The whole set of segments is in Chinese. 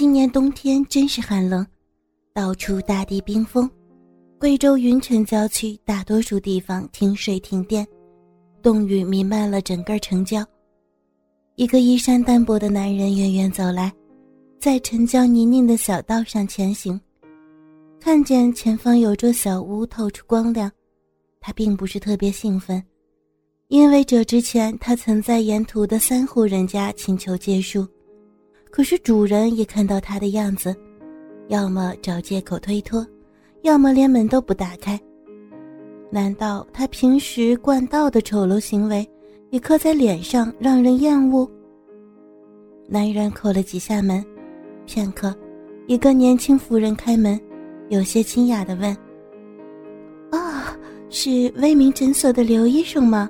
今年冬天真是寒冷，到处大地冰封。贵州云城郊区大多数地方停水停电，冻雨弥漫了整个城郊。一个衣衫单薄的男人远远走来，在城郊泥泞的小道上前行，看见前方有座小屋透出光亮，他并不是特别兴奋，因为这之前他曾在沿途的三户人家请求借宿。可是主人也看到他的样子，要么找借口推脱，要么连门都不打开。难道他平时惯道的丑陋行为也刻在脸上，让人厌恶？男人叩了几下门，片刻，一个年轻妇人开门，有些惊讶地问：“啊，是威明诊所的刘医生吗？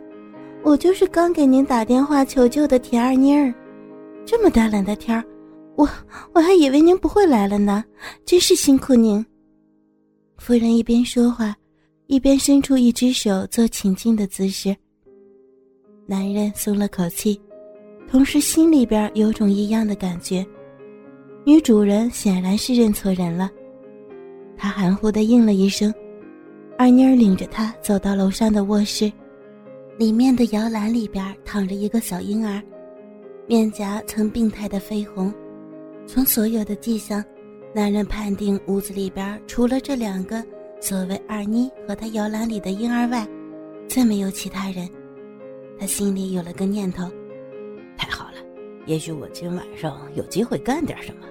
我就是刚给您打电话求救的田二妮儿。”这么大冷的天儿，我我还以为您不会来了呢，真是辛苦您。夫人一边说话，一边伸出一只手做请进的姿势。男人松了口气，同时心里边有种异样的感觉。女主人显然是认错人了，他含糊的应了一声。二妮儿领着他走到楼上的卧室，里面的摇篮里边躺着一个小婴儿。面颊呈病态的绯红，从所有的迹象，男人判定屋子里边除了这两个所谓二妮和他摇篮里的婴儿外，再没有其他人。他心里有了个念头：太好了，也许我今晚上有机会干点什么。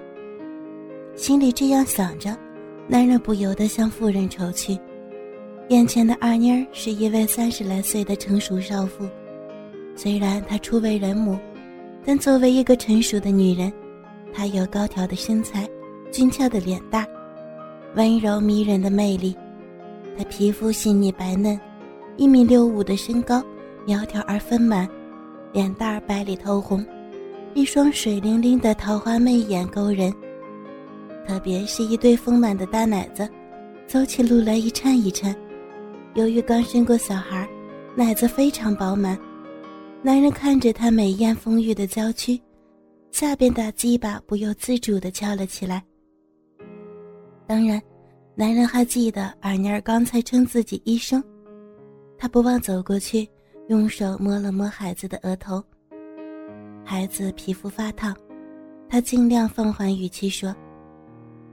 心里这样想着，男人不由得向妇人瞅去。眼前的二妮是一位三十来岁的成熟少妇，虽然她初为人母。但作为一个成熟的女人，她有高挑的身材、俊俏的脸蛋、温柔迷人的魅力。她皮肤细腻白嫩，一米六五的身高，苗条而丰满，脸蛋白里透红，一双水灵灵的桃花媚眼勾人。特别是一对丰满的大奶子，走起路来一颤一颤。由于刚生过小孩，奶子非常饱满。男人看着她美艳丰腴的娇躯，下边的鸡巴不由自主地翘了起来。当然，男人还记得二妮儿刚才称自己医生，他不忘走过去，用手摸了摸孩子的额头。孩子皮肤发烫，他尽量放缓语气说：“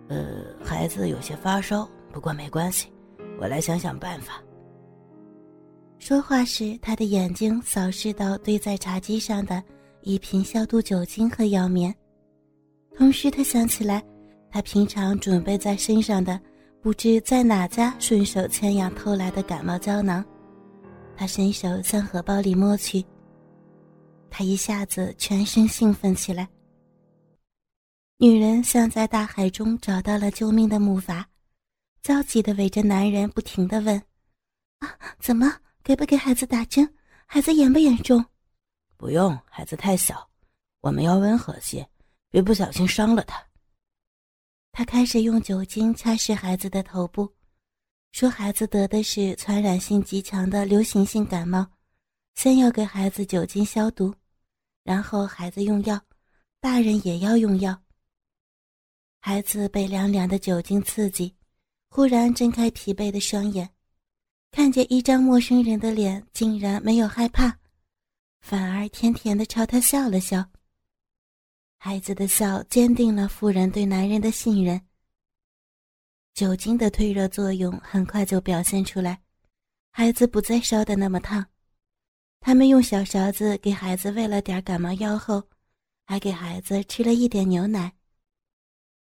呃，孩子有些发烧，不过没关系，我来想想办法。”说话时，他的眼睛扫视到堆在茶几上的一瓶消毒酒精和药棉，同时他想起来，他平常准备在身上的不知在哪家顺手牵羊偷来的感冒胶囊，他伸手向荷包里摸去。他一下子全身兴奋起来。女人像在大海中找到了救命的木筏，焦急地围着男人不停地问：“啊，怎么？”给不给孩子打针？孩子严不严重？不用，孩子太小，我们要温和些，别不小心伤了他。他开始用酒精擦拭孩子的头部，说孩子得的是传染性极强的流行性感冒，先要给孩子酒精消毒，然后孩子用药，大人也要用药。孩子被凉凉的酒精刺激，忽然睁开疲惫的双眼。看见一张陌生人的脸，竟然没有害怕，反而甜甜的朝他笑了笑。孩子的笑坚定了妇人对男人的信任。酒精的退热作用很快就表现出来，孩子不再烧得那么烫。他们用小勺子给孩子喂了点感冒药后，还给孩子吃了一点牛奶。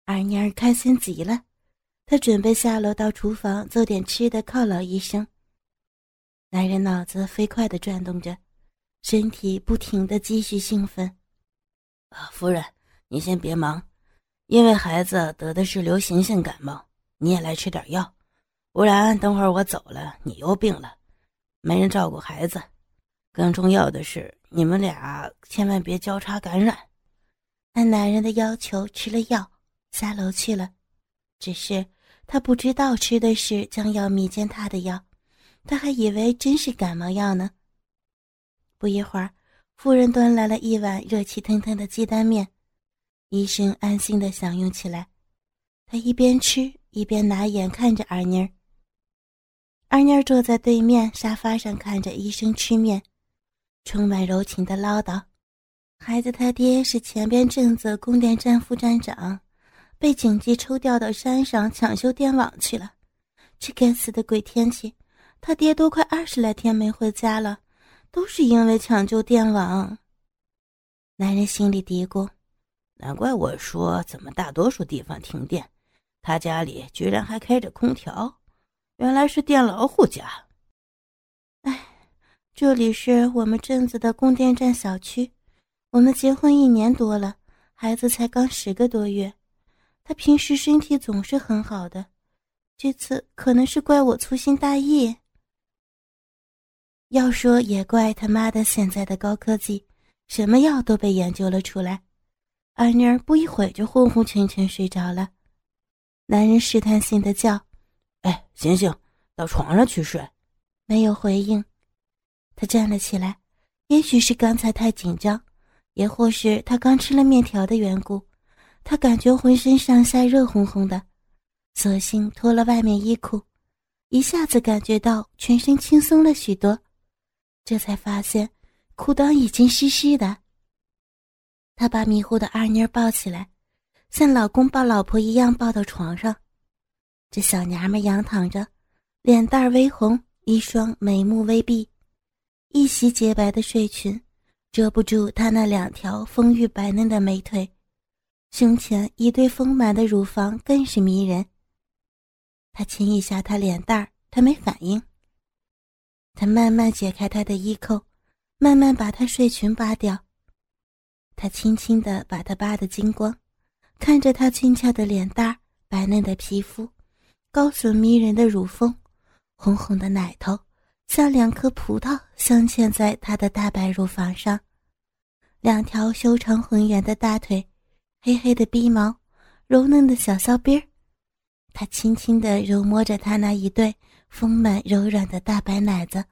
二妮儿开心极了。她准备下楼到厨房做点吃的犒劳医生。男人脑子飞快地转动着，身体不停地继续兴奋。啊，夫人，你先别忙，因为孩子得的是流行性感冒，你也来吃点药，不然等会儿我走了，你又病了，没人照顾孩子。更重要的是，你们俩千万别交叉感染。按男人的要求吃了药，下楼去了。只是他不知道吃的是将要迷奸他的药，他还以为真是感冒药呢。不一会儿，夫人端来了一碗热气腾腾的鸡蛋面，医生安心的享用起来。他一边吃一边拿眼看着二妮儿。二妮儿坐在对面沙发上看着医生吃面，充满柔情的唠叨：“孩子他爹是前边镇子供电站副站长，被紧急抽调到山上抢修电网去了。这该死的鬼天气，他爹都快二十来天没回家了，都是因为抢救电网。”男人心里嘀咕：“难怪我说怎么大多数地方停电，他家里居然还开着空调，原来是电老虎家。”哎，这里是我们镇子的供电站小区，我们结婚一年多了，孩子才刚十个多月，他平时身体总是很好的，这次可能是怪我粗心大意。要说也怪他妈的现在的高科技。什么药都被研究了出来，二妮儿不一会就昏昏沉沉睡着了。男人试探性的叫：“哎，醒醒，到床上去睡。”没有回应。他站了起来，也许是刚才太紧张，也或是他刚吃了面条的缘故，他感觉浑身上下热烘烘的，索性脱了外面衣裤，一下子感觉到全身轻松了许多，这才发现。裤裆已经湿湿的，他把迷糊的二妮抱起来，像老公抱老婆一样抱到床上。这小娘们仰躺着，脸蛋微红，一双眉目微闭，一袭洁白的睡裙遮不住她那两条丰腴白嫩的美腿，胸前一对丰满的乳房更是迷人。他亲一下她脸蛋儿，她没反应。他慢慢解开她的衣扣。慢慢把她睡裙扒掉，他轻轻地把她扒得精光，看着她俊俏的脸蛋、白嫩的皮肤、高耸迷人的乳峰、红红的奶头，像两颗葡萄镶嵌在她的大白乳房上，两条修长浑圆的大腿，黑黑的鼻毛，柔嫩的小骚逼儿，他轻轻地揉摸着她那一对丰满柔软的大白奶子。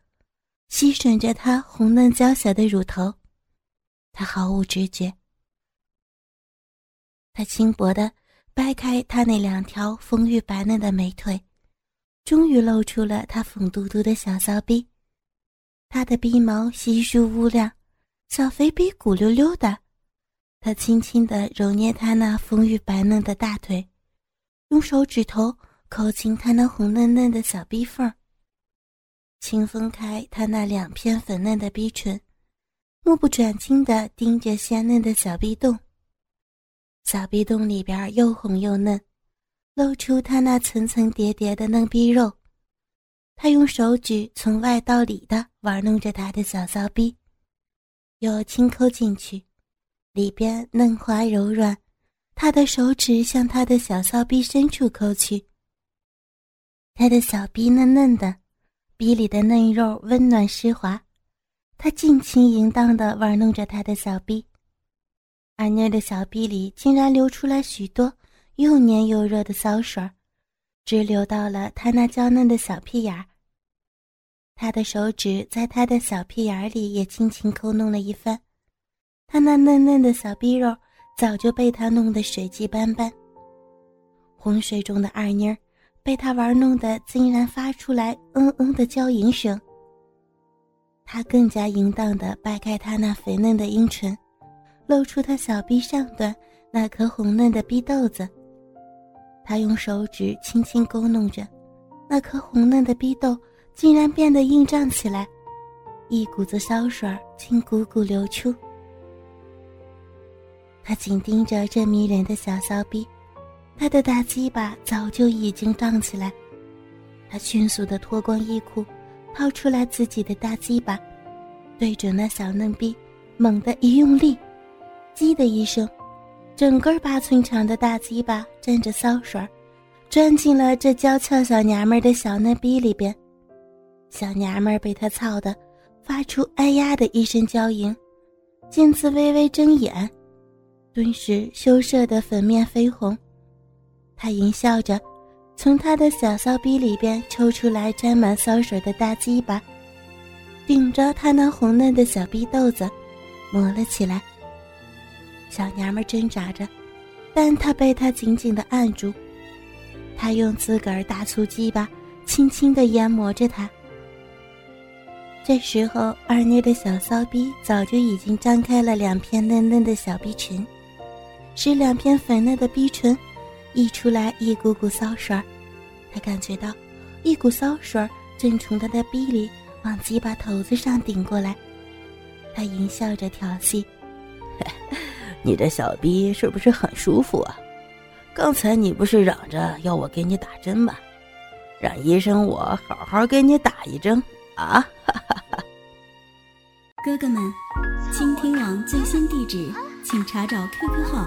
吸吮着她红嫩娇小的乳头，她毫无知觉。他轻薄的掰开她那两条丰腴白嫩的美腿，终于露出了她粉嘟嘟的小骚逼。她的鼻毛稀疏乌亮，小肥逼鼓溜溜的。他轻轻的揉捏她那丰腴白嫩的大腿，用手指头抠进她那红嫩嫩的小逼缝。轻分开他那两片粉嫩的逼唇，目不转睛地盯着鲜嫩的小逼洞。小逼洞里边又红又嫩，露出他那层层叠叠的嫩逼肉。他用手指从外到里的玩弄着他的小骚逼，又轻抠进去，里边嫩滑柔软。他的手指向他的小骚逼深处抠去，他的小逼嫩嫩的。鼻里的嫩肉温暖湿滑，他尽情淫荡的玩弄着他的小臂，二妮的小臂里竟然流出来许多又黏又热的骚水，直流到了他那娇嫩的小屁眼儿。他的手指在他的小屁眼里也轻轻抠弄了一番，他那嫩嫩的小臂肉早就被他弄得水迹斑斑。洪水中的二妮儿。被他玩弄的，竟然发出来嗯嗯的娇吟声。他更加淫荡的掰开他那肥嫩的阴唇，露出他小臂上端那颗红嫩的逼豆子。他用手指轻轻勾弄着，那颗红嫩的逼豆竟然变得硬胀起来，一股子骚水竟汩汩流出。他紧盯着这迷人的小骚逼。他的大鸡巴早就已经胀起来，他迅速的脱光衣裤，掏出来自己的大鸡巴，对准那小嫩逼，猛地一用力，叽的一声，整根八寸长的大鸡巴沾着骚水，钻进了这娇俏小娘们的小嫩逼里边。小娘们被他操的，发出哎呀的一声娇吟，见此微微睁眼，顿时羞涩的粉面绯红。他淫笑着，从他的小骚逼里边抽出来沾满骚水的大鸡巴，顶着他那红嫩的小逼豆子，磨了起来。小娘们挣扎着，但他被他紧紧的按住。他用自个儿大粗鸡巴轻轻的研磨着他。这时候，二妮的小骚逼早就已经张开了两片嫩嫩的小逼唇，使两片粉嫩的逼唇溢出来一股股骚水儿。他感觉到一股骚水儿正从他的逼里往鸡巴头子上顶过来。他淫笑着调戏：“你的小逼是不是很舒服啊？刚才你不是嚷着要我给你打针吗？让医生我好好给你打一针啊！”哥哥们，倾听网最新地址，请查找 QQ 号